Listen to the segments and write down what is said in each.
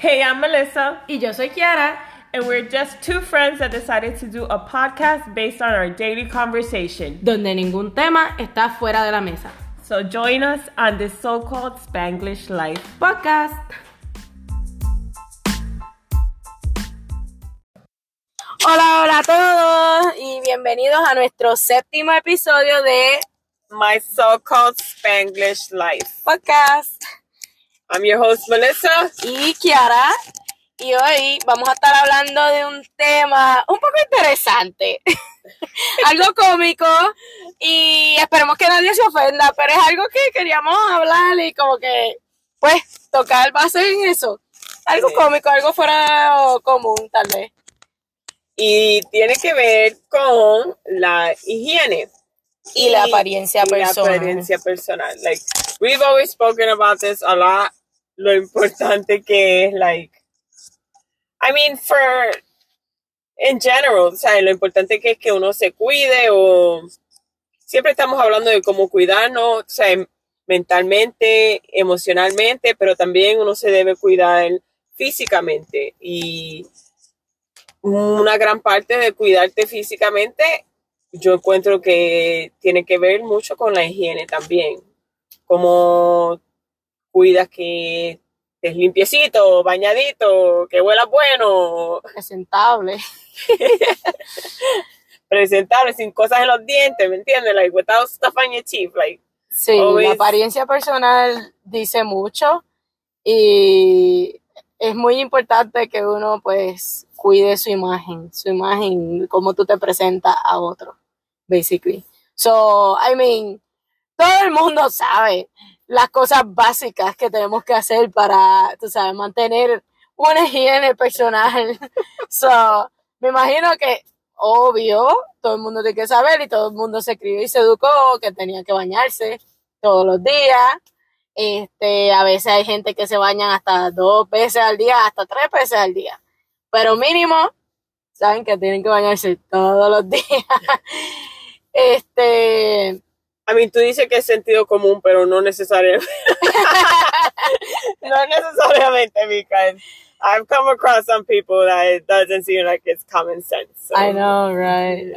Hey, I'm Melissa, Y yo soy Kiara. and we're just two friends that decided to do a podcast based on our daily conversation. donde ningún tema está fuera de la mesa. So join us on this so called Spanglish life. Podcast. Hola, hola a todos y bienvenidos a nuestro séptimo episodio de My so called Spanglish life. podcast. I'm your host, Melissa. Y Kiara, y hoy vamos a estar hablando de un tema un poco interesante, algo cómico y esperemos que nadie se ofenda, pero es algo que queríamos hablar y como que, pues, tocar base en eso. Algo Sí. cómico, algo fuera común, tal vez. Y tiene que ver con la higiene. Y la apariencia y la personal. apariencia personal. Like, we've always spoken about this a lot. Lo importante que es, like, I mean, for, in general, sea, lo importante que es que uno se cuide o siempre estamos hablando de cómo cuidarnos, o sea, mentalmente, emocionalmente, pero también uno se debe cuidar físicamente y una gran parte de cuidarte físicamente yo encuentro que tiene que ver mucho con la higiene también. Como cuidas que estés limpiecito, bañadito, que huelas bueno, Presentable. presentable, sin cosas en los dientes, ¿me entiendes? Like, without stuff on your teeth, like, Sí, Always- la apariencia personal dice mucho y es muy importante que uno pues cuide su imagen, su imagen, cómo tú te presentas a otro, basically. So, I mean, todo el mundo sabe las cosas básicas que tenemos que hacer para, tú sabes, mantener una higiene personal. So, me imagino que obvio, todo el mundo tiene que saber y todo el mundo se crió y se educó que tenía que bañarse todos los días. Este, a veces hay gente que se bañan hasta dos veces al día, hasta tres veces al día. Pero mínimo, saben que tienen que bañarse todos los días. Este, I mean, tú dices que es sentido común, pero no necesariamente. no necesariamente, because I've come across some people that it doesn't seem like it's common sense. so. I know, right?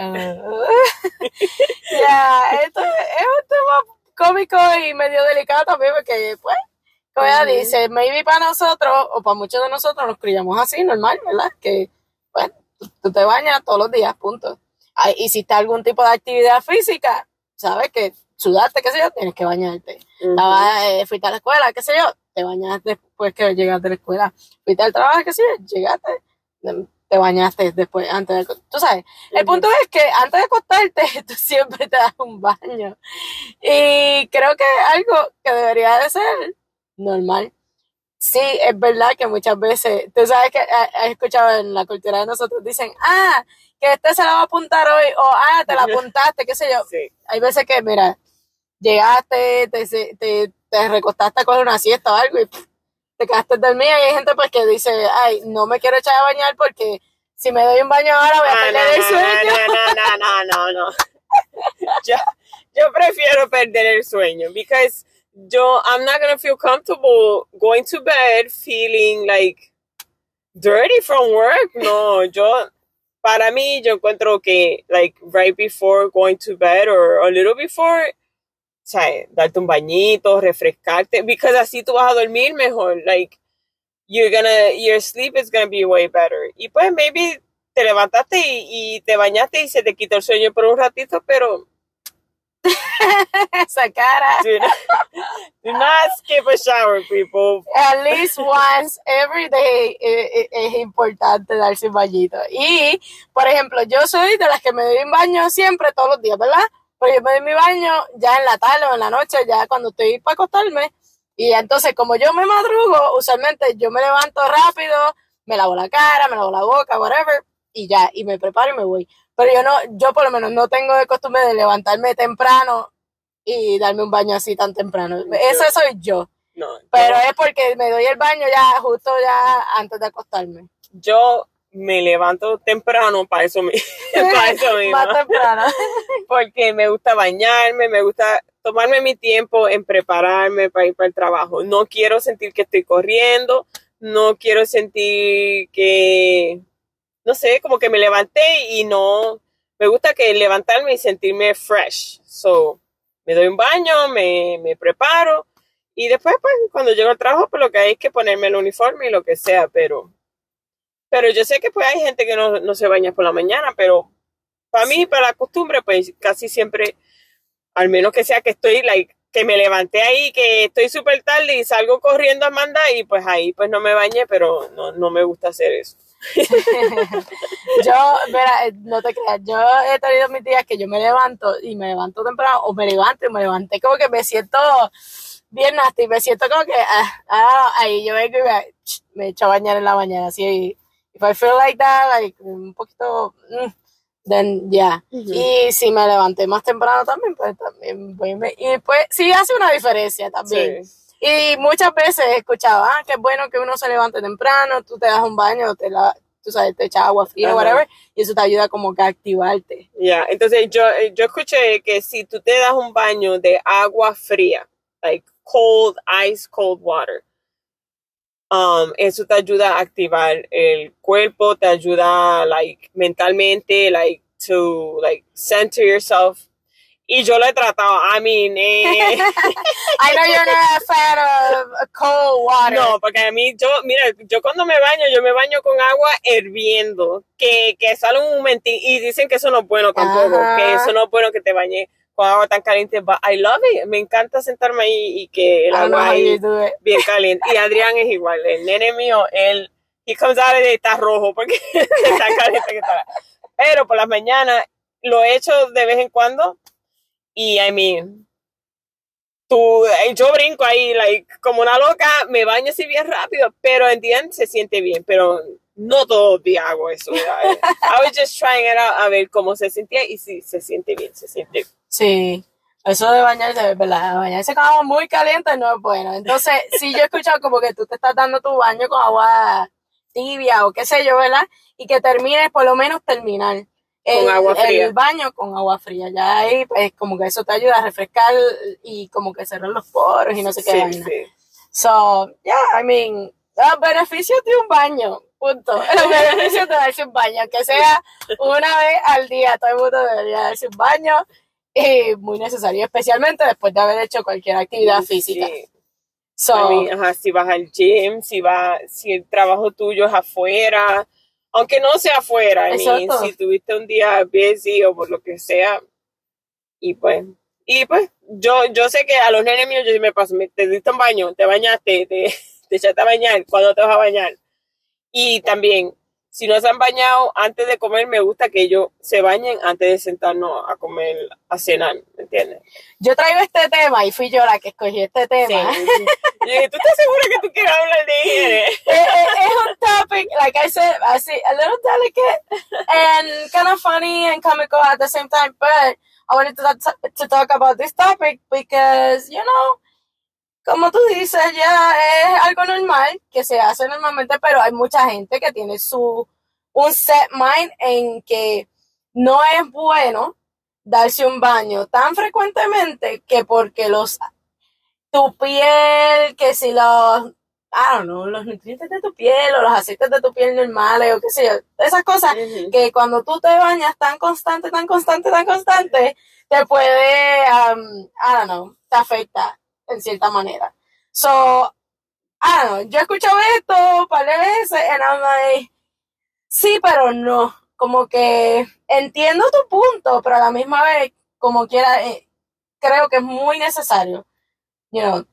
Yeah, esto es un tema cómico y medio delicado también porque, pues, como ella dice, maybe para nosotros o para muchos de nosotros nos criamos así, normal, ¿verdad? Que, bueno, tú, tú te bañas todos los días, punto. Ay, hiciste algún tipo de actividad física, sabes que sudaste, qué sé yo, tienes que bañarte. Ujú. Estabas, eh, fuiste a la escuela, qué sé yo, te bañaste después que llegaste a la escuela. Fuiste al trabajo, qué sé yo, llegaste, te bañaste después, antes de... Tú sabes, el punto es que antes de acostarte, tú siempre te das un baño. Y creo que es algo que debería de ser normal. Sí, es verdad que muchas veces, tú sabes que ha- has escuchado en la cultura de nosotros, dicen, ah, que este se la va a apuntar hoy, o ah, te la apuntaste, qué sé yo Sí. hay veces que, mira, llegaste, te, te, te recostaste a coger una siesta o algo y pff, te quedaste dormida y hay gente pues que dice, ay, no me quiero echar a bañar porque si me doy un baño ahora voy a Ah, perder el no, sueño. no, no, no, no, no, no. yo, yo prefiero perder el sueño because yo I'm not gonna feel comfortable going to bed feeling like dirty from work. No, yo para mí yo encuentro que like right before going to bed or a little before o sea, darte un bañito, refrescarte, because así tú vas a dormir mejor, like you're gonna, your sleep is gonna be way better. Y pues maybe te levantaste y, y te bañaste y se te quitó el sueño por un ratito, pero Esa cara. do not, do not skip a shower, people. At least once every day eh, es importante darse un bañito. Y, por ejemplo, yo soy de las que me doy un baño siempre, todos los días, ¿verdad? Pero yo me doy mi baño ya en la tarde o en la noche, ya cuando estoy para acostarme. Y entonces, como yo me madrugo, usualmente yo me levanto rápido, me lavo la cara, me lavo la boca, whatever, y ya, y me preparo y me voy. Pero yo no, yo por lo menos no tengo de costumbre de levantarme temprano y darme un baño así tan temprano. Ese soy yo. No, Pero es porque me doy el baño ya justo ya antes de acostarme. yo me levanto temprano para eso, para eso mismo. Más temprano. porque me gusta bañarme, me gusta tomarme mi tiempo en prepararme para ir para el trabajo. No quiero sentir que estoy corriendo, no quiero sentir que, no sé, como que me levanté y no, me gusta que levantarme y sentirme fresh. So, me doy un baño, me, me preparo y después, pues, cuando llego al trabajo, pues lo que hay es que ponerme el uniforme y lo que sea, pero, pero yo sé que pues hay gente que no, no se baña por la mañana, pero para mí, para la costumbre, pues casi siempre, al menos que sea que estoy, like, que me levanté ahí, que estoy súper tarde y salgo corriendo a Amanda y pues ahí pues no me bañé, pero no, no me gusta hacer eso. yo, mira, eh, no te creas, yo he tenido mis días que yo me levanto y me levanto temprano, o me levanto y me levanté como que me siento bien nasty, me siento como que, ah, ah ahí yo vengo y me, me echo a bañar en la mañana, así, if I feel like that, like, un poquito, mm, then ya. Y si me levanté más temprano también, pues también, pues, y pues sí hace una diferencia también. Y muchas veces he escuchado, ah, qué bueno que uno se levante temprano, tú te das un baño, te la, tú sabes, te echas agua fría, o whatever, y eso te ayuda como que a activarte. Ya, entonces yo, yo escuché que si tú te das un baño de agua fría, like cold, ice cold water. Um, eso te ayuda a activar el cuerpo, te ayuda, like, mentalmente, like, to, like, center yourself. Y yo lo he tratado, I mean, eh, I know you're not a fan of cold water. No, porque a mí, yo, mira, yo cuando me baño, yo me baño con agua hirviendo, que, que sale un momentito, y dicen que eso no es bueno tampoco, que eso no es bueno que te bañes con agua tan caliente, but I love it. Me encanta sentarme ahí y que el agua ahí bien caliente. Y Adrián es igual, el nene mío, él, he comes out de está rojo porque está caliente que está. Pero por las mañanas lo he hecho de vez en cuando y I mean, tú, eh, yo brinco ahí, like, como una loca, me baño así bien rápido, pero en día se siente bien, pero no todo el día hago eso. I was just trying it out a ver cómo se sentía y si se siente bien, se siente bien. Sí, eso de bañarse, ¿verdad? Bañarse con agua muy caliente no es bueno. Entonces, si yo he escuchado como que tú te estás dando tu baño con agua tibia o qué sé yo, ¿verdad? Y que termines, por lo menos terminar el, agua fría. el baño con agua fría. Ya ahí, pues, como que eso te ayuda a refrescar y como que cerrar los poros y no sé qué. Sí, So, yeah, I mean, los beneficios de un baño, punto. Los beneficios de darse un baño, que sea una vez al día, todo el mundo debería darse un baño eh, muy necesario, especialmente después de haber hecho cualquier actividad física. si vas al gym, si va, si el trabajo tuyo es afuera, aunque no sea afuera, si tuviste un día busy o por lo que sea, y pues, y pues, yo, yo sé que a los nenes míos yo me paso, te diste un baño, te bañaste, te, te echaste a bañar, cuando te vas a bañar. Y también, si no se han bañado antes de comer, me gusta que ellos se bañen antes de sentarnos a comer, a cenar, ¿me entiendes? Yo traigo este tema y fui yo la que escogí este tema. Sí, ¿tú estás segura que tú quieres hablar de higiene? es, es, un topic, like I said, así, a little delicate and kind of funny and comical at the same time, but I wanted to, to talk about this topic because, you know, como tú dices, ya es algo normal que se hace normalmente, pero hay mucha gente que tiene su un set mind en que no es bueno darse un baño tan frecuentemente que porque los tu piel, que si los I don't know, los nutrientes de tu piel o los aceites de tu piel normales o qué sé yo, esas cosas que cuando tú te bañas tan constante, tan constante, tan constante, te puede, um, I don't know, te afecta en cierta manera. So, I don't yo he escuchado esto un par de veces and I'm like, sí, pero no. Como que entiendo tu punto, pero a la misma vez, como quiera, eh, creo que es muy necesario, you know,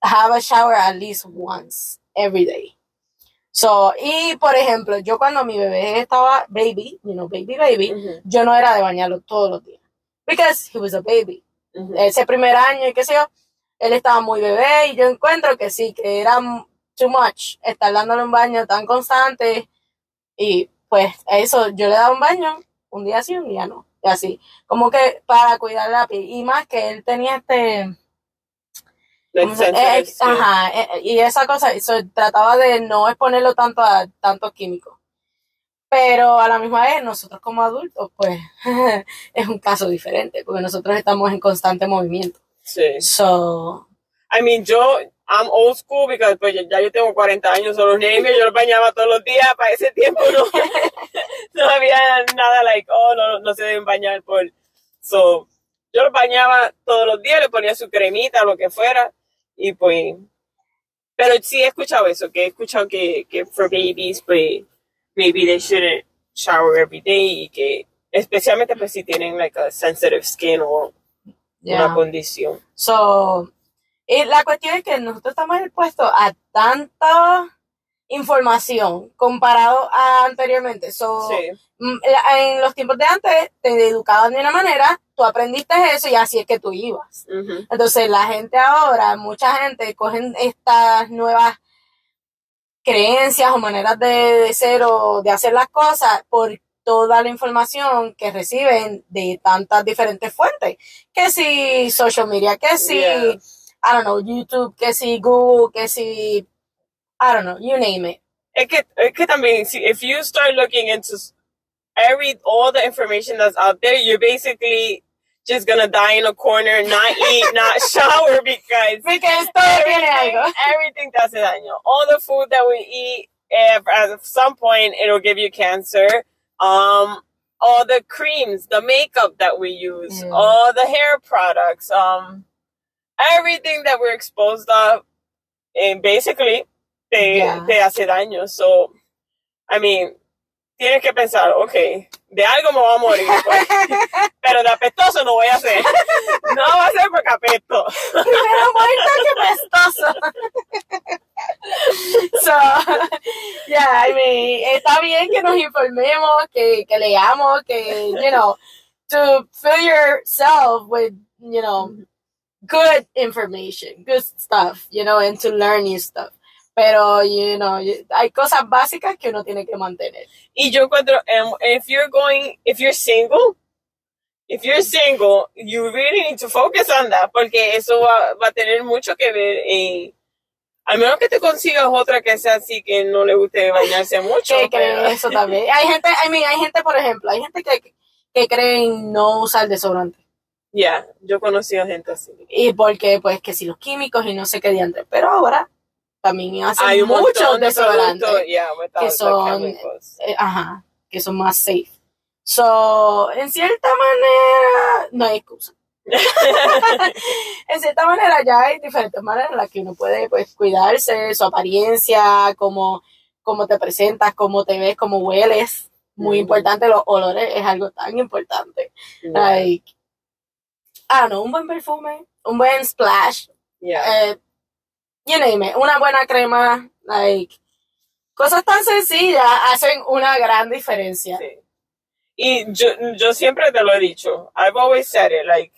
have a shower at least once every day. So, y por ejemplo, yo cuando mi bebé estaba baby, you know, baby, baby, yo no era de bañarlo todos los días. Because he was a baby. Ese primer año y qué sé yo, él estaba muy bebé y yo encuentro que sí, que era too much estar dándole un baño tan constante y pues eso, yo le daba un baño un día sí, un día no, y así, como que para cuidar la piel y más que él tenía este... Eh, ajá, eh, y esa cosa, eso, trataba de no exponerlo tanto a tantos químicos. Pero a la misma vez, nosotros como adultos, pues es un caso diferente, porque nosotros estamos en constante movimiento. Sí. So. I mean, yo, I'm old school because pues ya yo tengo 40 años, son los niños yo los bañaba todos los días, para ese tiempo no, no había nada like, oh, no, no se deben bañar por, so, yo los bañaba todos los días, le ponía su cremita, lo que fuera, y pues, pero sí he escuchado eso, que he escuchado que, que for babies, pues, maybe they shouldn't shower every day, y que, especialmente pues si tienen like a sensitive skin o Yeah. una condición. So, y la cuestión es que nosotros estamos expuestos a tanta información comparado a anteriormente. So, Sí, mm, en los tiempos de antes te educaban de una manera, tú aprendiste eso y así es que tú ibas. Entonces la gente ahora, mucha gente cogen estas nuevas creencias o maneras de, de ser o de hacer las cosas por toda la información que reciben de tantas diferentes fuentes. Que si social media, que si, Yeah. I don't know, YouTube, que si Google, que si, I don't know, you name it. Es que, es que también, si, if you start looking into every, all the information that's out there, you're basically just gonna die in a corner, not eat, not shower because tiene algo. everything te hace daño. All the food that we eat, eh, at some point, it'll give you cancer. Um, all the creams, the makeup that we use, Yeah. all the hair products, um, everything that we're exposed of, and basically, they Yeah. te hace daño. So, I mean, tienes que pensar, okay, de algo me voy a morir, pues, pero de apestoso no voy a ser. No va a ser porque apesto. Primero muerto que pestoso. so, yeah, I mean, está bien que nos informemos, que, que leamos, que, you know, to fill yourself with, you know, good information, good stuff, you know, and to learn new stuff. Pero, you know, hay cosas básicas que uno tiene que mantener. Y yo encuentro, um, if you're going, if you're single, if you're single, you really need to focus on that, porque eso va, va a tener mucho que ver en, al menos que te consigas otra que sea así, que no le guste bañarse mucho. que creen eso también. Hay gente, I mean, hay gente, por ejemplo, hay gente que, que creen no usar desodorante. Yeah, yo conocí a gente así. Y porque, pues, que si los químicos y no sé qué diantre. Pero ahora también hacen Hay muchos de desodorantes. yeah, without que son- eh, ajá, que son más safe. So, en cierta manera, no hay excusa. en cierta manera ya hay diferentes maneras en las que uno puede pues cuidarse, su apariencia, cómo, cómo te presentas, cómo te ves, cómo hueles. Muy importante, los olores es algo tan importante. Yeah, Like, don't know, un buen perfume, un buen splash, yeah. eh, you name una buena crema, like, cosas tan sencillas hacen una gran diferencia. Y yo, yo siempre te lo he dicho. I've always said it. Like,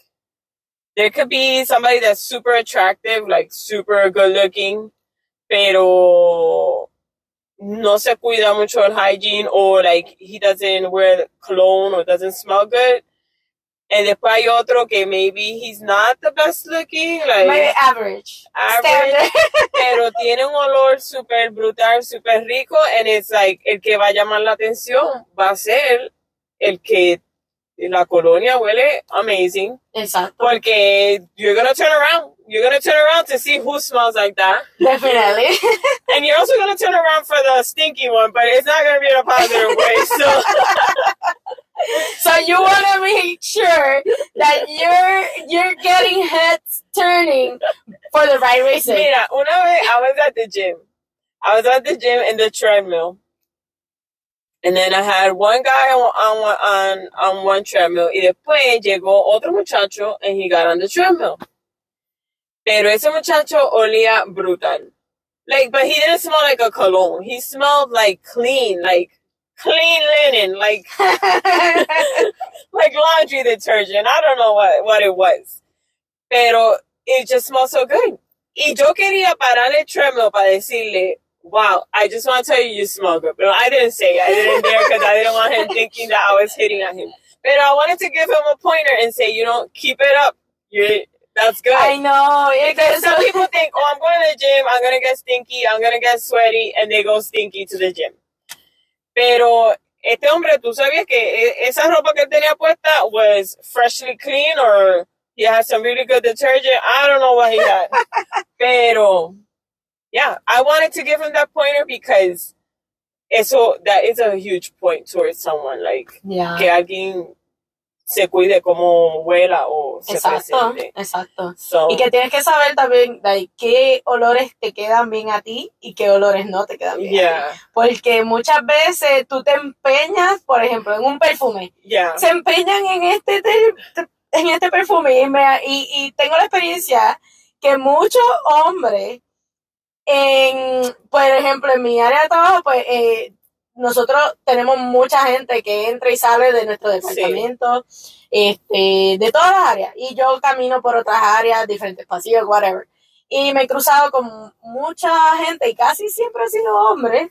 there could be somebody that's super attractive, like super good looking, pero no se cuida mucho el hygiene or like he doesn't wear cologne or doesn't smell good. And después hay otro que maybe he's not the best looking, like Maybe average. average, pero tiene un olor súper brutal, súper rico, and it's like, el que va a llamar la atención va a ser el que la colonia huele amazing, Exacto. porque you're gonna turn around, you're gonna turn around to see who smells like that, Definitely. and you're also gonna turn around for the stinky one, but it's not gonna be in a positive way, so, so you want to make sure that you're you're getting heads turning for the right reason. mira, una vez I was at the gym, I was at the gym in the treadmill, And then I had one guy on, on, one- on, on one treadmill y después llegó otro muchacho and he got on the treadmill. Pero ese muchacho olía brutal. Like, but he didn't smell like a cologne. He smelled like clean, like clean linen, like, like laundry detergent. I don't know what, what it was. Pero it just smelled so good. Y yo quería parar el treadmill para decirle, wow, I just want to tell you you smell good. But I didn't say it. I didn't dare because I didn't want him thinking that I was hitting on him. But I wanted to give him a pointer and say, you know, keep it up. You're, that's good. I know. Because some people think, oh, I'm going to the gym, I'm going to get stinky, I'm going to get sweaty, and they go stinky to the gym. Pero este hombre, tú sabías que esa ropa que él tenía puesta was freshly clean or He has some really good detergent. I don't know what he had. Pero, yeah, I wanted to give him that pointer because eso, that is a huge point towards someone. Like, Yeah. que alguien se cuide como huela o se Exacto, presente. exacto. So, Y que tienes que saber también like, qué olores te quedan bien a ti y qué olores no te quedan bien. a ti. yeah, Porque muchas veces tú te empeñas, por ejemplo, en un perfume. yeah. Se empeñan en este, te- te- en este perfume y, me- y, y tengo la experiencia que muchos hombres, en, por ejemplo, en mi área de trabajo, pues eh, nosotros tenemos mucha gente que entra y sale de nuestro departamento, este, de todas las áreas. Y yo camino por otras áreas, diferentes pasillos, whatever. Y me he cruzado con mucha gente, y casi siempre ha sido hombres,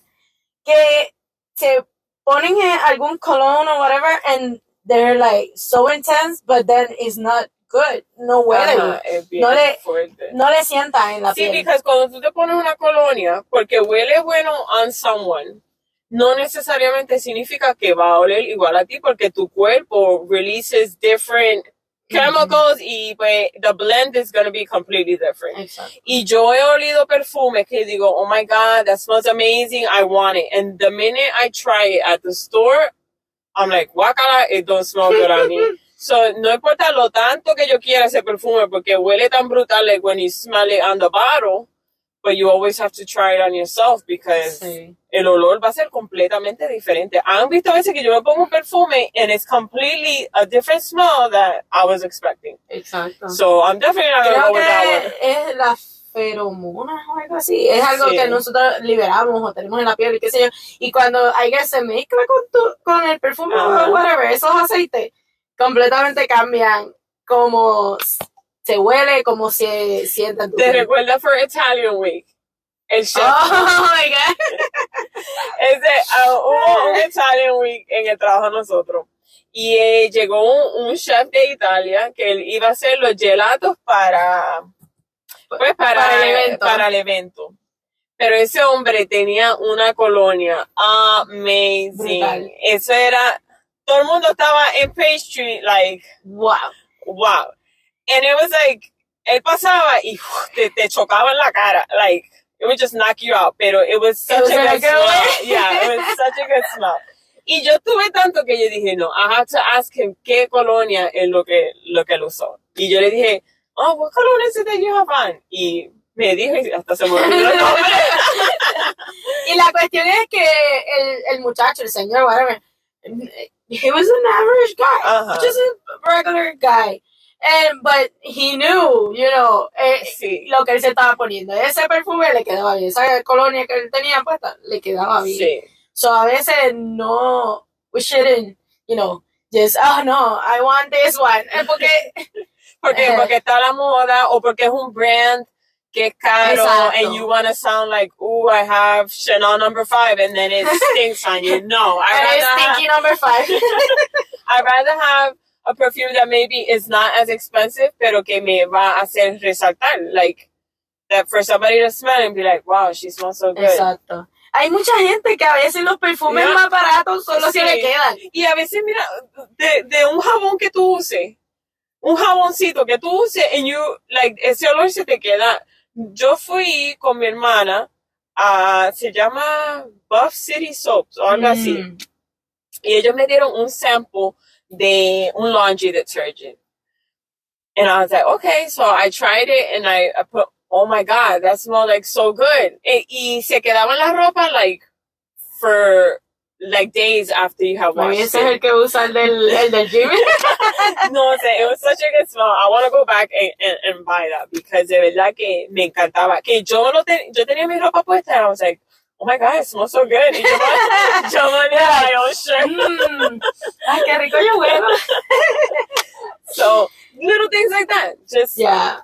que se ponen en algún cologne o whatever, and they're like so intense, but then it's not good. No huele, Ajá, No le- fuerte. no le sienta en la Sí, piel. porque cuando tú te pones una colonia, porque huele bueno on someone, no necesariamente significa que va a oler igual a ti, porque tu cuerpo releases different chemicals y pues the blend is going to be completely different. Exacto. Y yo he olido perfumes que digo, oh my God, that smells amazing, I want it. And the minute I try it at the store, I'm like, guacala, it don't smell good on me. So, no importa lo tanto que yo quiera ese perfume, porque huele tan brutal, like when you smell it on the bottle, but you always have to try it on yourself because Sí. el olor va a ser completamente diferente. Han visto a veces que yo me pongo un perfume and it's completely a different smell that I was expecting. Exacto. So, I'm definitely not Creo go with that one. que es la feromonas o algo así. Es algo Sí. que nosotros liberamos o tenemos en la piel y qué sé yo. Y cuando hay que se mezcla con, tu, con el perfume o whatever, esos aceites completamente cambian como se huele, como se sienta en tu ¿Te piel. recuerdas for Italian Week? El chef. Oh my god. Ese, ah, hubo un Italian Week en el trabajo de nosotros. Y eh, llegó un, un chef de Italia que él iba a hacer los gelatos para, pues, para, Para el evento. para el evento. Pero ese hombre tenía una colonia amazing. Brutal. Eso era, todo el mundo estaba en pastry, like, Wow. wow. And it was like, él pasaba y uf, te, te chocaba en la cara, like, it would just knock you out, pero it was such was a good smell. way. Yeah, it was such a good smell. Y yo tuve tanto que yo dije, no, I have to ask him qué colonia es lo que, lo que él usó. Y yo le dije, oh, what cologne is it that you have on? Y me dijo, y hasta se me olvidó el nombre. Y la cuestión es que el, el muchacho, el señor, whatever, he was an average guy, Ajá. just a regular guy. And, but he knew, you know, eh, Sí. lo que él se estaba poniendo. Ese perfume le quedaba bien. Esa colonia que él tenía puesta le quedaba bien. Sí. So a veces no, we shouldn't, you know, just, oh no, I want this one. Eh, Porque, Porque, Eh. porque está la moda o porque es un brand que es caro Exacto. and you want to sound like, ooh, I have Chanel number five and then it stinks on you. No, it's rather, have, stinky number five. I'd rather have a perfume that maybe is not as expensive, pero que me va a hacer resaltar. Like, that for somebody to smell and be like, wow, she smells so good. Exacto. Hay mucha gente que a veces los perfumes Yeah. más baratos solo Sí. se le quedan. Y a veces, mira, de, de un jabón que tú uses, un jaboncito que tú uses, and you, like, ese olor se te queda. Yo fui con mi hermana a, se llama Buff City Soaps o algo así. Mm. Y ellos me dieron un sample de un laundry detergent. And I was like, okay, so I tried it and I, I put, oh my God, that smelled like so good. E- y se quedaba en la ropa like for like days after you have washed ese es el it. que usa el del, el del gym. No sé, it was such a good smell. I want to go back and, and, and buy that because de verdad que me encantaba. Que yo no ten, yo tenía mi ropa puesta and I was like, oh my God, it smells so good. Y yo me, yo did my own shirt. Mm. Ay, qué rico yo huelo. So, little things like that. Just Ya.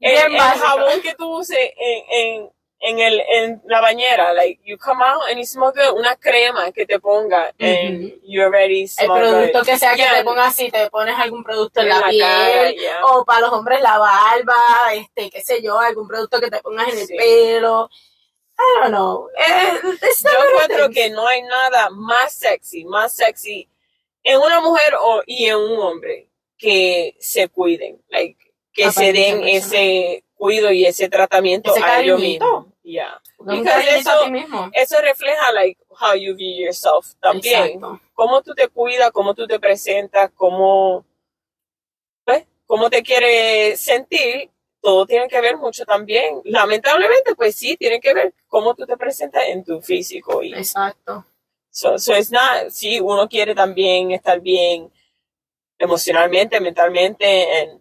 el, el jabón que tú uses en, en, en, el, en la bañera, like, you come out and you smell good, una crema que te ponga and Ujú. you already El producto good. que sea que te pongas así, te pones algún producto en, En la, la piel, cara, yeah. o para los hombres la barba, este, qué sé yo, algún producto que te pongas en el pelo. I don't know. Eh, Yo encuentro que no hay nada más sexy, más sexy en una mujer o, y en un hombre que se cuiden, like, que se den ese cuido y ese tratamiento Ese a ellos mismos. Yeah. Eso- a ti mismo. Eso refleja like how you view yourself también. Exacto. Cómo tú te cuidas, cómo tú te presentas, cómo, pues, cómo te quieres sentir, todo tiene que ver mucho también. Lamentablemente, pues sí, tiene que ver cómo tú te presentas en tu físico. Y Exacto. so, so it's not, sí, uno quiere también estar bien emocionalmente, mentalmente, and-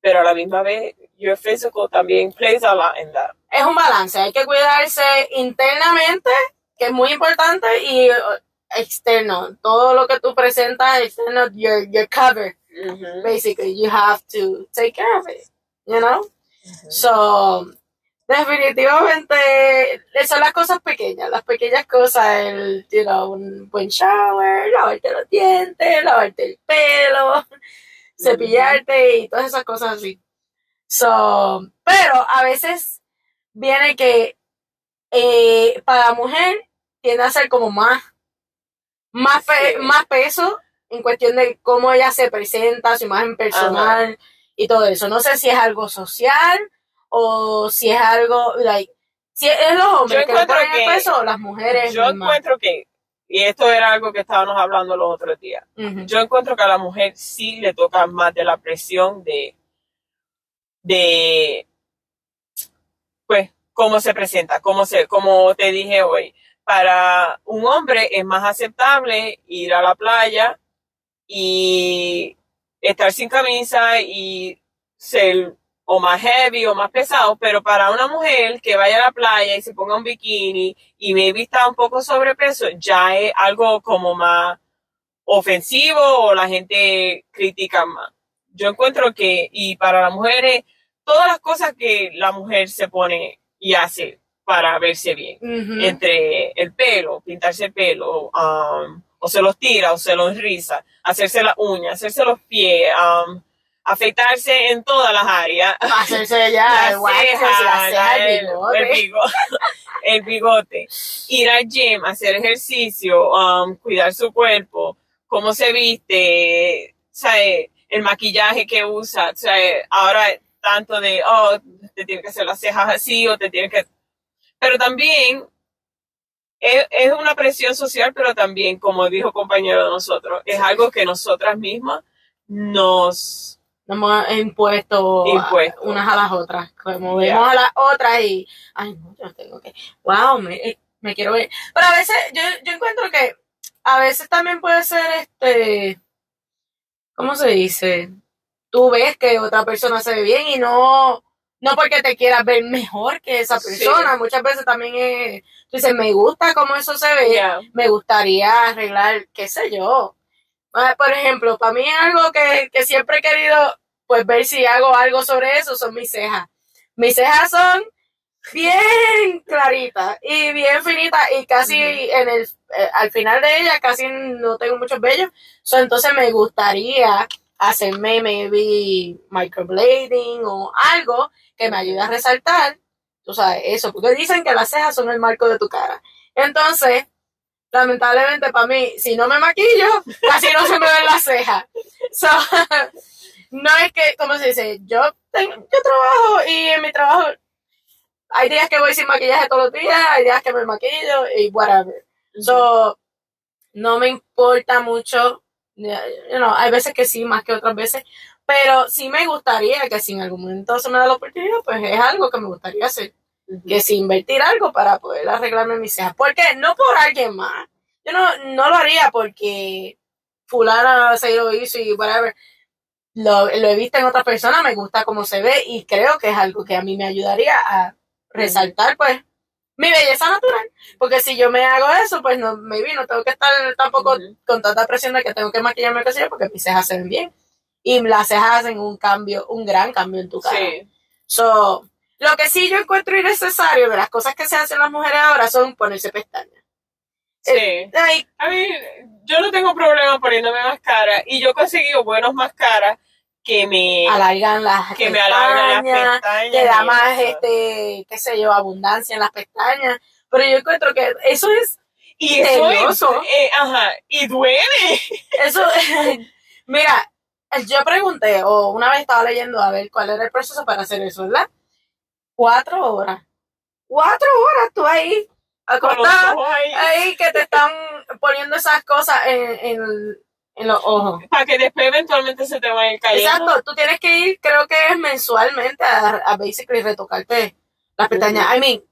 pero a la misma vez, your physical también plays a lot in that. Es un balance, hay que cuidarse internamente, que es muy importante, y uh, externo. Todo lo que tú presentas externo, your, your cover, Ujú. basically. You have to take care of it, you know? So, definitivamente, son las cosas pequeñas, las pequeñas cosas, el, you know, un buen shower, lavarte los dientes, lavarte el pelo, cepillarte y todas esas cosas así. So, pero a veces viene que eh, para la mujer tiende a ser como más, más, pe- más peso en cuestión de cómo ella se presenta, su imagen personal y todo eso. No sé si es algo social o si es algo, like, si es los hombres Yo que ponen el que- peso o las mujeres. Yo mismas. encuentro que, y esto era algo que estábamos hablando los otros días, Ujú. yo encuentro que a la mujer sí le toca más de la presión de, de, pues, cómo se presenta, cómo se, como te dije hoy. Para un hombre es más aceptable ir a la playa y estar sin camisa y ser o más heavy o más pesado, pero para una mujer que vaya a la playa y se ponga un bikini y maybe está un poco sobrepeso, ya es algo como más ofensivo o la gente critica más. Yo encuentro que, y para las mujeres, todas las cosas que la mujer se pone y hace para verse bien, entre el pelo, pintarse el pelo, um, o se los tira o se los riza, hacerse las uñas, hacerse los pies, um, afeitarse en todas las áreas. Hacerse ya el el bigote. Ir al gym, hacer ejercicio, um, cuidar su cuerpo, cómo se viste, ¿sabe? el maquillaje que usa. ¿sabe? Ahora tanto de, oh, te tienes que hacer las cejas así o te tienes que... Pero también es, es una presión social, pero también, como dijo compañero de nosotros, es algo que nosotras mismas nos... Nos hemos impuesto, a- unas a las otras. Como vemos a las otras y, ay, no, yo tengo que, wow, me, eh, me quiero ver. Pero a veces, yo, yo encuentro que a veces también puede ser este, ¿cómo se dice? Tú ves que otra persona se ve bien y no, no porque te quieras ver mejor que esa Sí. persona. Muchas veces también es, tú dices, me gusta cómo eso se ve me gustaría arreglar, qué sé yo. Ah, Por ejemplo, para mí algo que, que siempre he querido, pues ver si hago algo sobre eso, son mis cejas. Mis cejas son bien claritas y bien finitas y casi en el, eh, al final de ella casi no tengo muchos vellos. So, entonces me gustaría hacerme maybe microblading o algo que me ayude a resaltar, tú sabes, eso, porque dicen que las cejas son el marco de tu cara. Entonces, lamentablemente para mí, si no me maquillo, casi no se me ven las cejas. So, no es que, como se dice, yo, tengo, yo trabajo y en mi trabajo hay días que voy sin maquillaje todos los días, hay días que me maquillo y whatever. So, no me importa mucho, you know, hay veces que sí, más que otras veces, pero sí me gustaría que si en algún momento se me da la oportunidad, pues es algo que me gustaría hacer que si invertir algo para poder arreglarme mis cejas. ¿Por qué? No por alguien más. Yo no, no lo haría porque fulana se lo hizo y whatever. Lo, lo he visto en otras personas, me gusta cómo se ve y creo que es algo que a mí me ayudaría a resaltar, pues, mi belleza natural. Porque si yo me hago eso, pues no, maybe no tengo que estar tampoco con tanta presión de que tengo que maquillarme, yo, porque mis cejas se ven bien. Y las cejas hacen un cambio, un gran cambio en tu cara. Sí. So, lo que sí yo encuentro innecesario de las cosas que se hacen las mujeres ahora son ponerse pestañas. Sí. Ay, A mí, yo no tengo problema poniéndome máscara y yo he conseguido buenos máscaras que me, alargan las que me alargan las pestañas, pestañas. te da más, eso. este, qué sé yo, abundancia en las pestañas. Pero yo encuentro que eso es, y eso es, eh, ajá, y duele. eso, mira, yo pregunté, o una vez estaba leyendo a ver cuál era el proceso para hacer eso, ¿verdad? Cuatro horas. Cuatro horas tú ahí, ojos ahí, ahí que te están poniendo esas cosas en, en, en los ojos. para que después eventualmente se te vaya cayendo. Exacto, tú tienes que ir, creo que es mensualmente a, a basically retocarte las pestañas. I mean,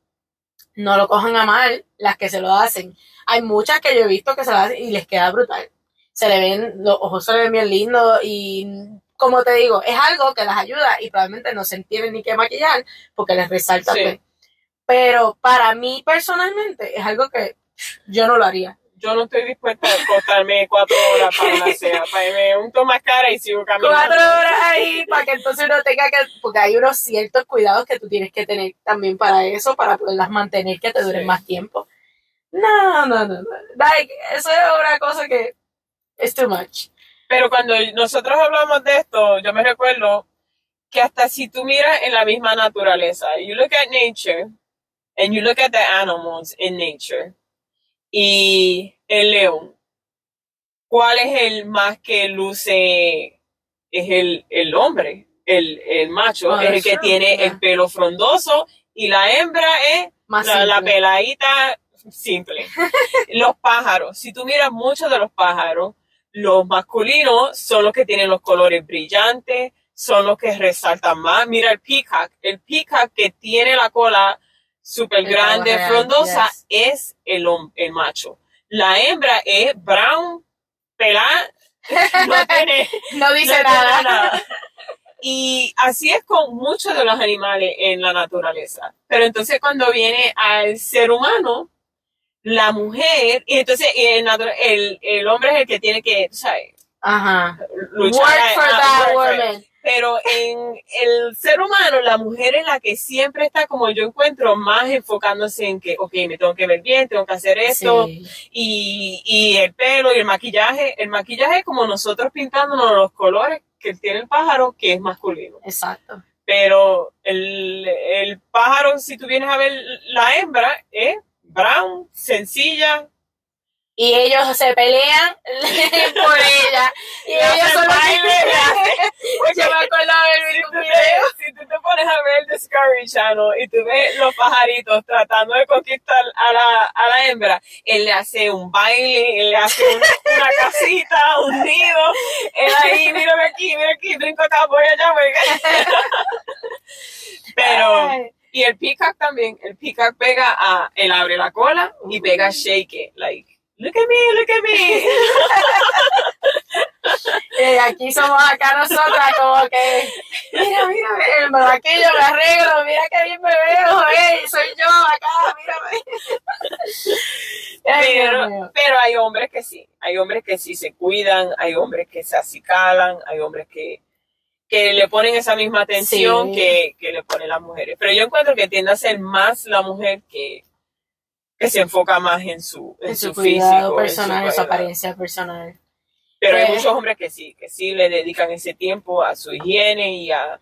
no lo cojan a mal las que se lo hacen. Hay muchas que yo he visto que se lo hacen y les queda brutal. Se le ven, los ojos se le ven bien lindos y como te digo, es algo que las ayuda y probablemente no se tienen ni que maquillar porque les resalta. Sí. pues. Pero para mí personalmente es algo que yo no lo haría. Yo no estoy dispuesta a acostarme cuatro horas para una cena. Para me unto más cara y sigo caminando. cuatro horas ahí para que entonces uno tenga que, porque hay unos ciertos cuidados que tú tienes que tener también para eso, para poderlas mantener que te duren Sí. más tiempo. No, no, no, no. Like, eso es una cosa que es too much. Pero cuando nosotros hablamos de esto, yo me recuerdo que hasta si tú miras en la misma naturaleza, you look at nature and you look at the animals in nature y el león, ¿cuál es el más que luce? Es el, el hombre, el, el macho, Ah, es el que sure, tiene yeah. el pelo frondoso y la hembra es Más la, la peladita simple. los pájaros, si tú miras muchos de los pájaros, los masculinos son los que tienen los colores brillantes, son los que resaltan más. Mira el peacock, el peacock que tiene la cola súper grande, frondosa, yes. es el, el macho. La hembra es brown, pelada, no tiene, No dice no nada. nada. Y así es con muchos de los animales en la naturaleza. Pero entonces cuando viene al ser humano, la mujer, y entonces el, el, el hombre es el que tiene que, ¿sabes? Ajá. Luchar Work for a- that work woman. Pero en el ser humano, la mujer es la que siempre está, como yo encuentro, más enfocándose en que, ok, me tengo que ver bien, tengo que hacer esto, Sí. y, y el pelo y el maquillaje. El maquillaje es como nosotros pintándonos los colores que tiene el pájaro, que es masculino. Exacto. Pero el, el pájaro, si tú vienes a ver la hembra, es brown, sencilla. Y ellos se pelean por ella. Y ellos son los hacen- Yo me acuerdo de ver Si video. si tú te pones a ver Discovery Channel y tú ves los pajaritos tratando de conquistar a la, a la hembra, él le hace un baile, él le hace un- una casita, un nido, él ahí, mírame aquí, mira aquí, brinco acá, voy allá, voy acá. Pero, Ay. y el peacock también, el peacock pega a, él abre la cola y pega shake it, like, look at me, look at me. Y aquí somos acá nosotras como que, mira, mira, me maquillo, me arreglo, mira qué bien me veo, hey, soy yo acá, mírame. Pero, pero hay hombres que sí, hay hombres que sí se cuidan, hay hombres que se acicalan, hay hombres que, que le ponen esa misma atención Sí. que, que le ponen las mujeres. Pero yo encuentro que tiende a ser más la mujer que, que se enfoca más en su, en En su su cuidado físico, personal, en su apariencia personal. Pero hay Eh. muchos hombres que sí, que sí le dedican ese tiempo a su higiene y a,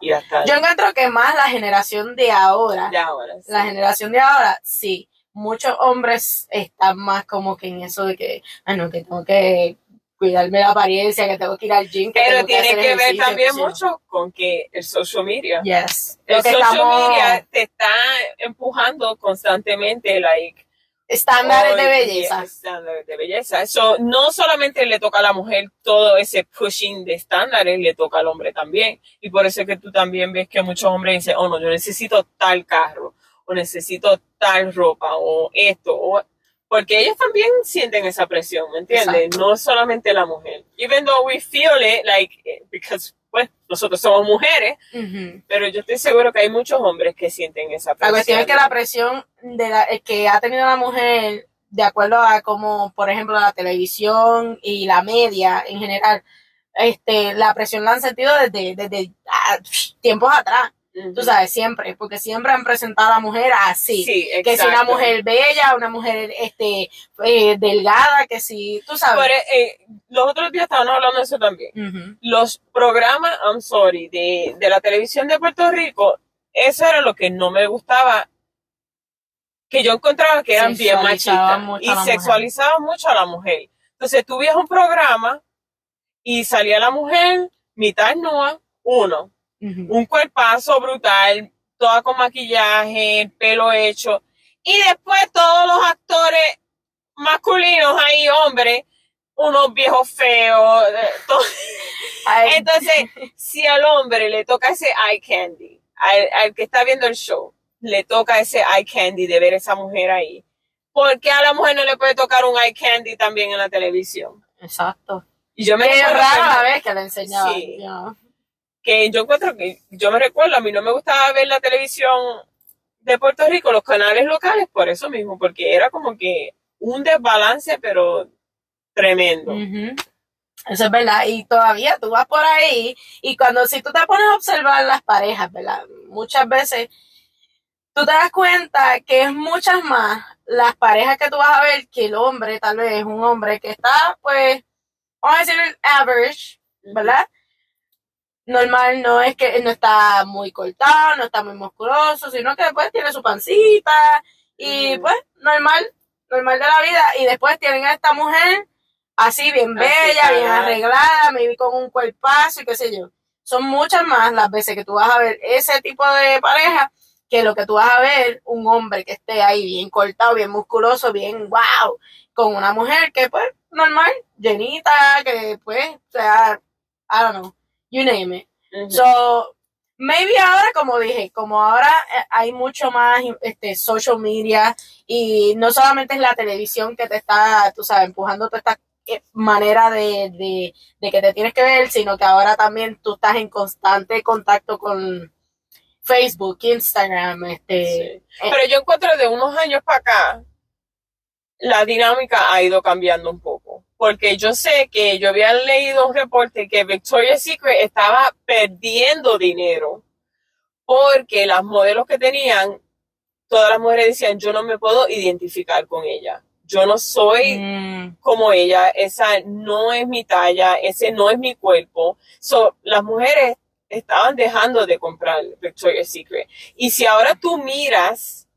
y hasta Yo encuentro que más la generación de ahora, ya ahora. sí. la generación de ahora, sí, muchos hombres están más como que en eso de que, ah, no, que tengo que cuidarme la apariencia, que tengo que ir al gym, que Pero tiene que ver también mucho con que el social media. Yes. El social estamos, media te está empujando constantemente, like, estándares oh, de belleza. estándares de belleza. Eso no solamente le toca a la mujer todo ese pushing de estándares, le toca al hombre también. Y por eso es que tú también ves que muchos hombres dicen, oh no, yo necesito tal carro, o necesito tal ropa, o esto, o porque ellos también sienten esa presión, ¿me entiendes? Exacto. No solamente la mujer. Even though we feel it, like, eh, because, pues, nosotros somos mujeres, pero yo estoy seguro que hay muchos hombres que sienten esa La presión. cuestión es que la presión de la, eh, que ha tenido la mujer, de acuerdo a como, por ejemplo, la televisión y la media en general, este, la presión la han sentido desde, desde ah, tiempos atrás. Tú sabes, siempre, porque siempre han presentado a la mujer así. Sí, que si una mujer bella, una mujer este eh, delgada, que si, tú sabes. eh, los otros días estaban hablando de eso también. Los programas, I'm sorry, de, de la televisión de Puerto Rico, eso era lo que no me gustaba, que yo encontraba que eran bien machistas y sexualizaban mucho a la mujer. Entonces tú un programa y salía la mujer, mitad nua, uno, Un cuerpazo brutal, toda con maquillaje, pelo hecho, y después todos los actores masculinos ahí, hombres, unos viejos feos, entonces, si al hombre le toca ese eye candy, al, al que está viendo el show, le toca ese eye candy de ver esa mujer ahí, ¿por qué a la mujer no le puede tocar un eye candy también en la televisión? exacto. Y yo me Qué rara la vez que le enseñaba. Sí. Que yo encuentro que, yo me recuerdo, a mí no me gustaba ver la televisión de Puerto Rico, los canales locales, por eso mismo, porque era como que un desbalance, pero tremendo. Eso es verdad. Y todavía tú vas por ahí y cuando si tú te pones a observar las parejas, ¿verdad? Muchas veces tú te das cuenta que es muchas más las parejas que tú vas a ver que el hombre, tal vez un hombre que está, pues, vamos a decir, average, ¿verdad? Normal, no es que no está muy cortado, no está muy musculoso, sino que después tiene su pancita y pues normal, normal de la vida. Y después tienen a esta mujer así bien Así, bella, bien arreglada, maybe con un cuerpazo y qué sé yo. Son muchas más las veces que tú vas a ver ese tipo de pareja que lo que tú vas a ver un hombre que esté ahí bien cortado, bien musculoso, bien wow, con una mujer que pues normal, llenita, que pues, o sea, I don't know, you name it. So, maybe ahora, como dije, como ahora eh, hay mucho más este, social media y no solamente es la televisión que te está, tú sabes, empujando toda esta eh, manera de, de, de que te tienes que ver, sino que ahora también tú estás en constante contacto con Facebook, Instagram, este... Sí. eh, Pero yo encuentro de unos años para acá, la dinámica ha ido cambiando un poco. Porque yo sé que yo había leído un reporte que Victoria's Secret estaba perdiendo dinero porque las modelos que tenían, todas las mujeres decían, yo no me puedo identificar con ella. Yo no soy mm, como ella, esa no es mi talla, ese no es mi cuerpo. So, las mujeres estaban dejando de comprar Victoria's Secret. Y si ahora tú miras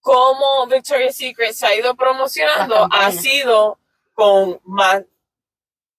cómo Victoria's Secret se ha ido promocionando, ha sido con más...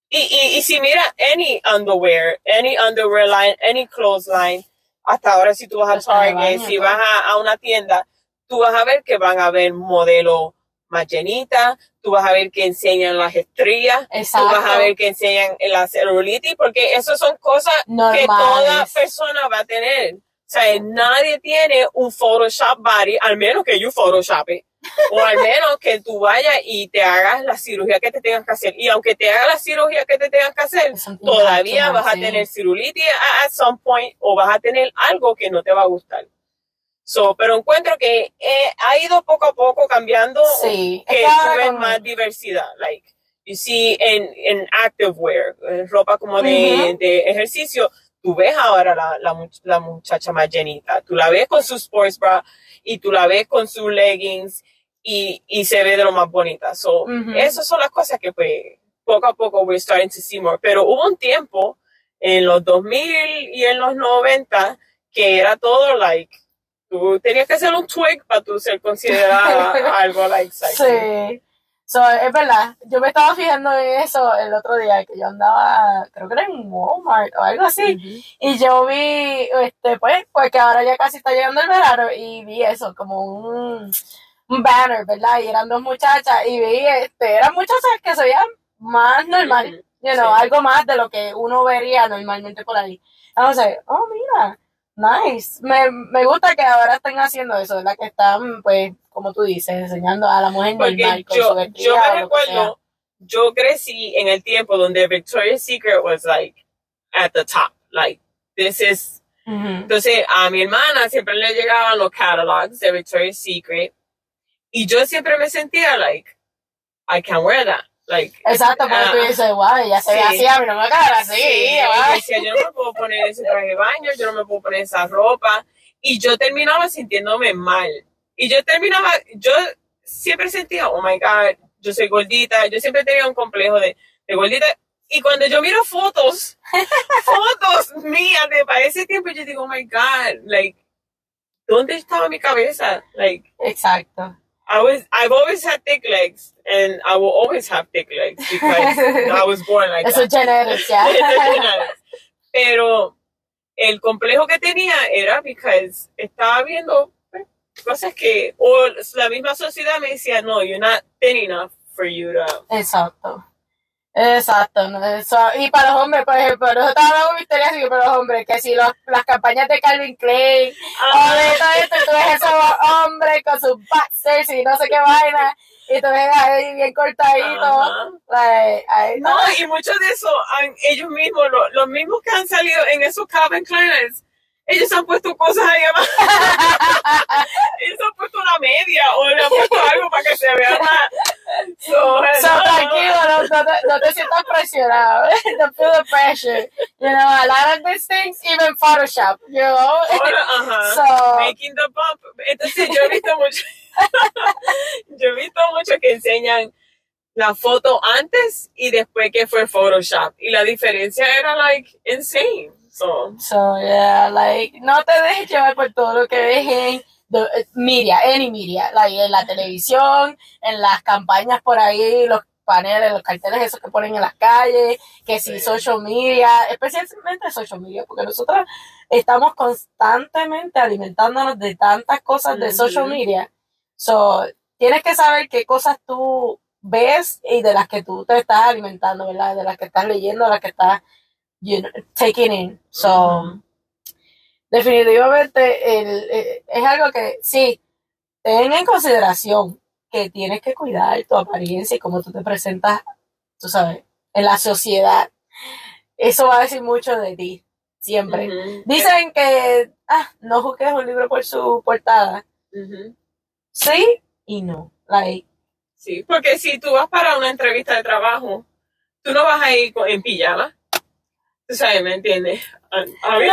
Y, y, y si mira any underwear, any underwear line, any clothes line, hasta ahora si tú vas a Hasta de Target, baño, si vas a, a una tienda, tú vas a ver que van a ver modelos más llenitas, tú vas a ver que enseñan las estrías, exacto. tú vas a ver que enseñan la celulitis, porque eso son cosas que toda persona va a tener. O sea, nadie tiene un Photoshop body, al menos que you Photoshop it. O al menos que tú vayas y te hagas la cirugía que te tengas que hacer. Y aunque te hagas la cirugía que te tengas que hacer, todavía vas a tener celulitis at, some point o vas a tener algo que no te va a gustar. So, pero encuentro que eh, ha ido poco a poco cambiando Sí, que ves con- más diversidad. Like, you see en, en active wear, en ropa como de, de ejercicio, tú ves ahora la, la, la muchacha más llenita. Tú la ves con su sports bra y tú la ves con sus leggings y, y se ve de lo más bonita. So, Ujú. esas son las cosas que pues poco a poco we're starting to see more. Pero hubo un tiempo en los 2000 y en los 90 que era todo like, tú tenías que hacer un twig para tú ser considerada algo like sexy. Sí. So, es verdad. Yo me estaba fijando en eso el otro día, que yo andaba, creo que era en Walmart o algo así. Ujú. Y yo vi, este, pues, porque ahora ya casi está llegando el verano y vi eso, como un, un banner, ¿verdad? Y eran dos muchachas y vi, este, eran muchachas que se veían más normal, you know, Sí. algo más de lo que uno vería normalmente por ahí. Entonces, oh, mira, nice. Me, me gusta que ahora estén haciendo eso, ¿verdad? Que están, pues, como tú dices, enseñando a la mujer Porque normal con yo, su vestida yo me recuerdo, yo crecí en el tiempo donde Victoria's Secret was like at the top. Like, this is. Entonces, a mi hermana siempre le llegaban los catalogs de Victoria's Secret. Y yo siempre me sentía like, I can't wear that. Like, Exacto, porque ah, tú dices, wow, ella se ve sí. así, a mí no me va a quedar así. sí, decía, yo no me puedo poner ese traje de baño, yo no me puedo poner esa ropa. Y yo terminaba sintiéndome mal. Y yo terminaba, yo siempre sentía, oh my God, yo soy gordita. Yo siempre tenía un complejo de, de gordita. Y cuando yo miro fotos, fotos mías de para ese tiempo, yo digo, oh my God, like, ¿dónde estaba mi cabeza? Like, Exacto. I was I've always had thick legs and I will always have thick legs because I was born like Eso es that. genetics, ya. Pero el complejo que tenía era porque estaba viendo pues, cosas que o la misma sociedad me decía, no, you're not thin enough for you to Exacto. Exacto. ¿no? Eso, y para los hombres, por ejemplo, nosotros hablamos de historias así, para los hombres, que si los, las campañas de Calvin Klein o de todo esto, tú ves esos hombres con sus boxers y no sé qué vaina, y tú ves ahí bien cortadito. Like, No, y muchos de eso, han- ellos mismos, lo- los mismos que han salido en esos Calvin Kleins, ellos han puesto cosas ahí abajo. ellos han puesto una media o le han puesto algo para que se vea más. So, So, no, tranquilo, no, no, te, no te sientas presionado. Don't feel the pressure. You know, a lot of these things, even Photoshop, you know. So, Making the bump. Entonces yo he visto mucho, yo he visto mucho que enseñan la foto antes y después que fue Photoshop. Y la diferencia era like insane. So, so, yeah, like, no te dejes llevar por todo lo que ves en the- media, any media, like, en la televisión, en las campañas por ahí, los paneles, los carteles esos que ponen en las calles, que si Sí. social media, especialmente social media, porque nosotros estamos constantemente alimentándonos de tantas cosas de social media. So, tienes que saber qué cosas tú ves y de las que tú te estás alimentando, ¿verdad? De las que estás leyendo, de las que estás you know, taking in. So. Definitivamente el- eh, es algo que sí, ten en consideración que tienes que cuidar tu apariencia y cómo tú te presentas, tú sabes, en la sociedad. Eso va a decir mucho de ti, siempre. Dicen que, ah, no juzgues un libro por su portada. Sí y no. Like, Sí, porque si tú vas para una entrevista de trabajo, tú no vas a ir con- en pijama. Tú sabes, ¿me entiendes? A, a mí-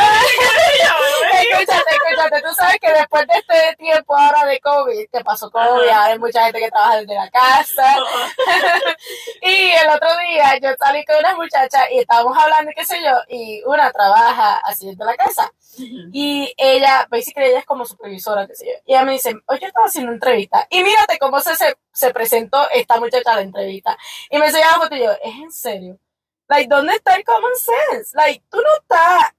escúchate, escúchate, tú sabes que después de este tiempo ahora de COVID, que pasó COVID, Ajá. hay mucha gente que trabaja desde la casa. y el otro día yo salí con una muchacha y estábamos hablando, qué sé yo, y una trabaja así desde la casa. Y ella, basically ella es como supervisora, qué sé yo. Y ella me dice, oye, estaba haciendo una entrevista. Y mírate cómo se, se, se presentó esta muchacha a la entrevista. Y me enseñaba la foto y yo, ¿es en serio? Like, ¿dónde está el common sense? Like, tú no estás,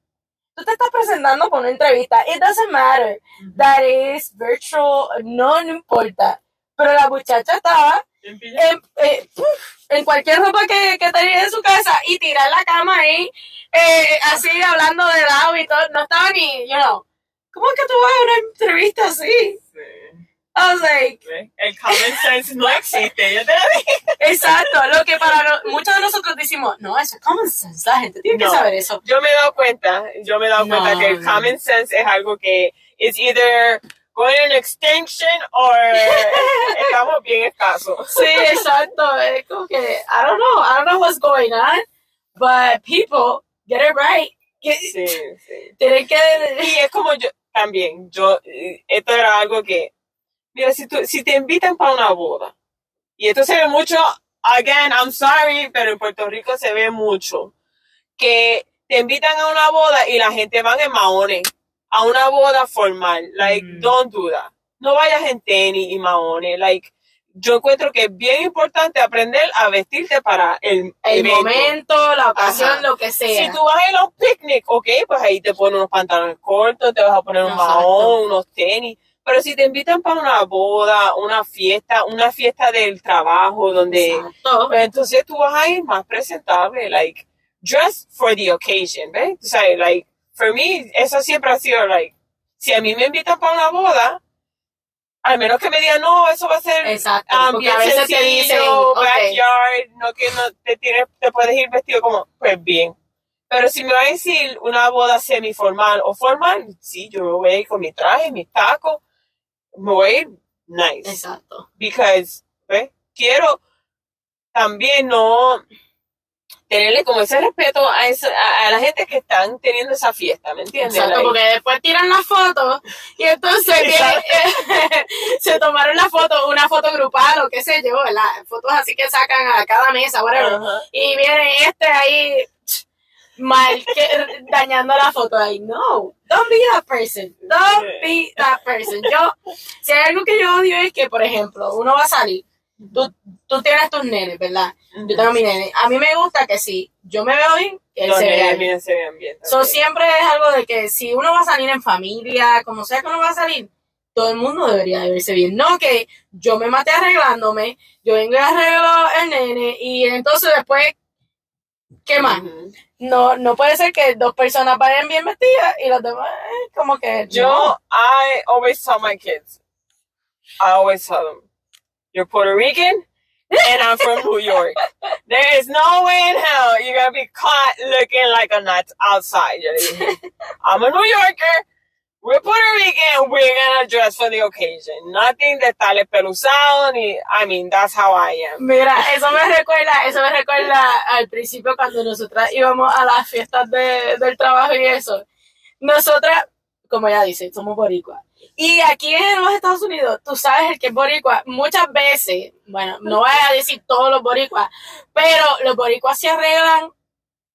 tú te estás presentando por una entrevista. It doesn't matter that is virtual, no, no importa. Pero la muchacha estaba En eh, puf, en cualquier ropa que, que tenía en su casa y tirar la cama ahí, eh, así hablando de lado y todo, no estaba ni, you know, ¿cómo es que tú vas a una entrevista así? Sí. I was like. El common sense no existe, yo te lo dije. exacto, lo que para no- muchos de nosotros decimos, no, eso es common sense, la gente tiene No. que saber eso. Yo me he dado cuenta, yo me he dado No, cuenta que el common sense es algo que es either going in extinction or estamos bien escasos. Sí, exacto, es como que, I don't know, I don't know what's going on, but people, get it right. Get- Sí, sí. Tienen que, Y es como yo también, yo, eh, esto era algo que, mira, si, tú, si te invitan para una boda, y esto se ve mucho, again, I'm sorry, pero en Puerto Rico se ve mucho, que te invitan a una boda y la gente van en maones, a una boda formal, like, Mm. don't do that. No vayas en tenis y maones, like, yo encuentro que es bien importante aprender a vestirte para el, el evento. momento, la ocasión, Ajá. lo que sea. Si tú vas a ir a un picnic, ok, pues ahí te pones unos pantalones cortos, te vas a poner un Exacto. mahón, unos tenis. Pero si te invitan para una boda, una fiesta, una fiesta del trabajo, donde, pues entonces tú vas a ir más presentable, like, dress for the occasion, ¿ves? O sea, like, for me, eso siempre ha sido, like, si a mí me invitan para una boda, al menos que me digan, no, eso va a ser Exacto. um, bien a veces te sencillo, dicen, ok, backyard, no que no te tienes, te puedes ir vestido como, pues bien. Pero si me va a decir una boda semiformal o formal, sí, yo me voy a ir con mi traje, mis tacos, me voy a ir nice. exacto. Because, ¿ves? Quiero también no tenerle como ese respeto a, esa, a, a la gente que están teniendo esa fiesta, ¿me entiendes? Exacto, porque después tiran la foto y entonces se tomaron la foto, una foto grupal o qué sé yo, ¿verdad? Fotos así que sacan a cada mesa, whatever. Y viene este ahí, mal que dañando la foto. Like, no, don't be that person. Don't be that person. Yo, si hay algo que yo odio es que, por ejemplo, uno va a salir, tú, tú tienes tus nenes, ¿verdad? Yo tengo mi nene. A mí me gusta que si yo me veo bien, él Los se vea nenes bien. se vean bien. So, siempre es algo de que si uno va a salir en familia, como sea que uno va a salir, todo el mundo debería de verse bien. No que yo me maté arreglándome, yo vengo y arreglo el nene y entonces después, ¿qué más? No, no puede ser que dos personas vayan bien vestidas y los demás, eh, como que Yo, no. I always tell my kids, I always tell them, you're Puerto Rican and I'm from New York. There is no way in hell you're gonna be caught looking like a nut outside. I'm a New Yorker. We're Puerto Rican. We're gonna dress for the occasion. Nothing de tales peluzado ni. I mean, that's how I am. Mira, eso me recuerda, eso me recuerda al principio cuando nosotras íbamos a las fiestas de- del trabajo y eso. Nosotras, como ella dice, somos boricuas. Y aquí en los Estados Unidos, tú sabes el que es boricua, muchas veces, bueno, no voy a decir todos los boricuas, pero los boricuas se arreglan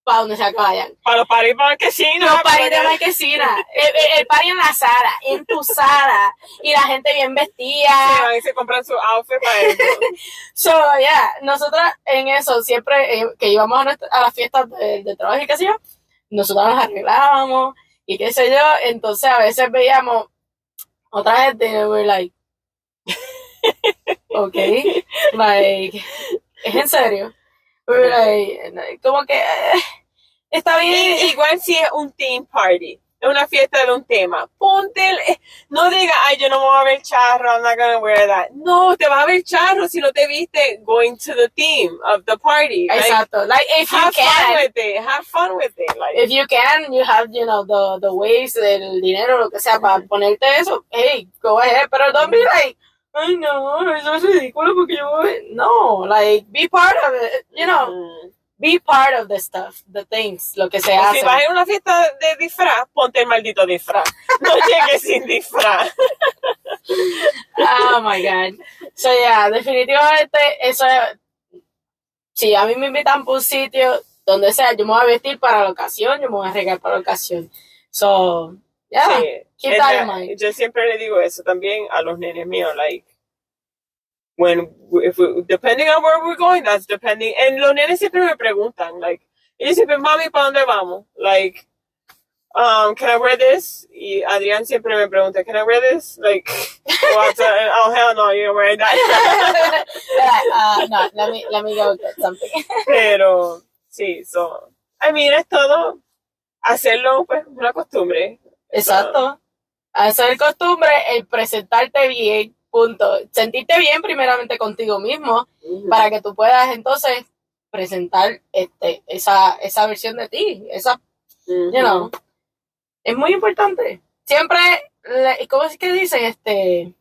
para donde sea que vayan. Para los paris marquesinos. Los paris de marquesina, el, el, el party en la Sara, en tu Sara, y la gente bien Se vestida. van y se compran su outfit para eso. So, yeah, nosotras en eso, siempre eh, que íbamos a, nuestra- a las fiestas de, de trabajo y qué sé yo, nosotras nos arreglábamos y qué sé yo, entonces a veces veíamos otra gente y we were like, okay, like, ¿es en serio? Like, como que, eh, está bien, igual si es un team party, es una fiesta de un tema, ponte, el- eh, no diga, ay, yo no me voy a ver charro, I'm not gonna wear that. No, te vas a ver charro si no te viste going to the theme of the party. Like, exacto, like, if you have fun can, with it, have fun with it. Like, if you can, you have, you know, the, the ways, el dinero, lo que sea, para ponerte eso, hey, go ahead, pero don't be like, ay, no, eso es ridículo porque yo voy, no, like, be part of it, you know, mm. be part of the stuff, the things, lo que se hace. si vas a una fiesta de disfraz, ponte el maldito disfraz. No llegues sin disfraz. Oh my god. So, yeah, definitivamente, eso es, si a mí me invitan por un sitio, donde sea, yo me voy a vestir para la ocasión, yo me voy a arreglar para la ocasión. So, yeah, Sí. keep that in mind. Yo siempre le digo eso también a los nenes míos, like, when, if we, depending on where we're going, that's depending, and los nenes siempre me preguntan, like, ellos siempre, mami, ¿para dónde vamos? Like, um, can I wear this? Y Adrián siempre me pregunta, can I wear this? Like, what, oh, hell no, you're wearing that. uh, no, let me, let me go get something. Pero, sí, so, I mean, es todo hacerlo, pues, una costumbre. Exacto. Hacer costumbre, el presentarte bien, punto. Sentirte bien primeramente contigo mismo para que tú puedas entonces presentar este, esa, esa versión de ti. Esa, you know, es muy importante. Siempre, ¿cómo es que dicen? Este,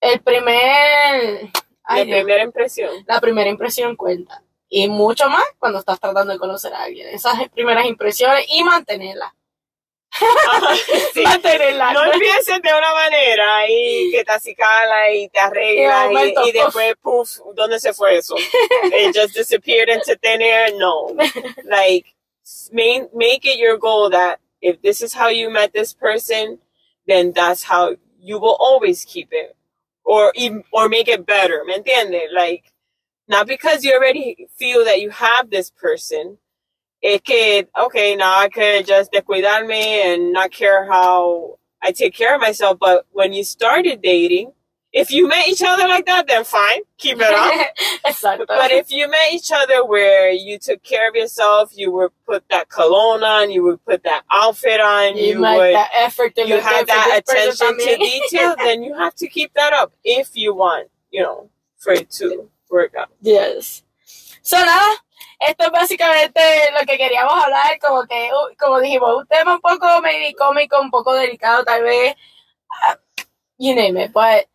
el primer, ay, La primera impresión. la primera impresión cuenta. Y mucho más cuando estás tratando de conocer a alguien. Esas primeras impresiones y mantenerlas. Sí. No empieces de una manera y que te acicala y te arregla Y y, y después, puff, ¿dónde se fue eso? It just disappeared into thin air? No. Like, make, make it your goal that if this is how you met this person, then that's how you will always keep it. Or, even- or make it better, ¿me entiendes? Like, not because you already feel that you have this person, es que, okay, now I could just descuidarme and not care how I take care of myself. But when you started dating, if you met each other like that, then fine, keep it up. But if you met each other where you took care of yourself, you would put that cologne on, you would put that outfit on, you, you, would, that effort you have that attention to detail, then you have to keep that up if you want, you know, for it to work out. Yes. So, nada, esto es básicamente lo que queríamos hablar, como que, uh, como dijimos, un tema un poco maybe cómico, un poco delicado tal vez, uh, you name it, but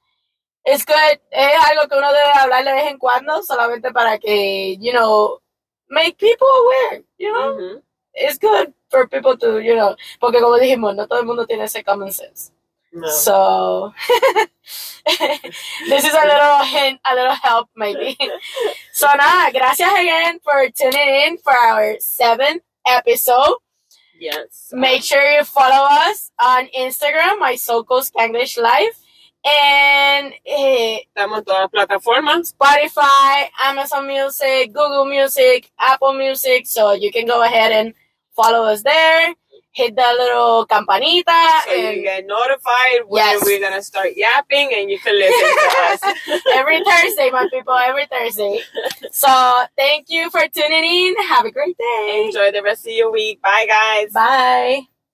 it's good, es algo que uno debe hablar de vez en cuando, solamente para que, you know, make people aware, you know, it's good for people to, you know, porque como dijimos, no todo el mundo tiene ese common sense. No. So this is a little hint, a little help maybe. So nada, gracias again for tuning in for our seventh episode. Yes. Make sure you follow us on Instagram, my Soco Spanglish Life, and eh, Estamos en todas las plataformas. Spotify, Amazon Music, Google Music, Apple Music. So you can go ahead and follow us there. Hit the little campanita. So you get notified when Yes. we're gonna start yapping and you can listen to us. every Thursday, my people, every Thursday. So thank you for tuning in. Have a great day. Enjoy the rest of your week. Bye guys. Bye.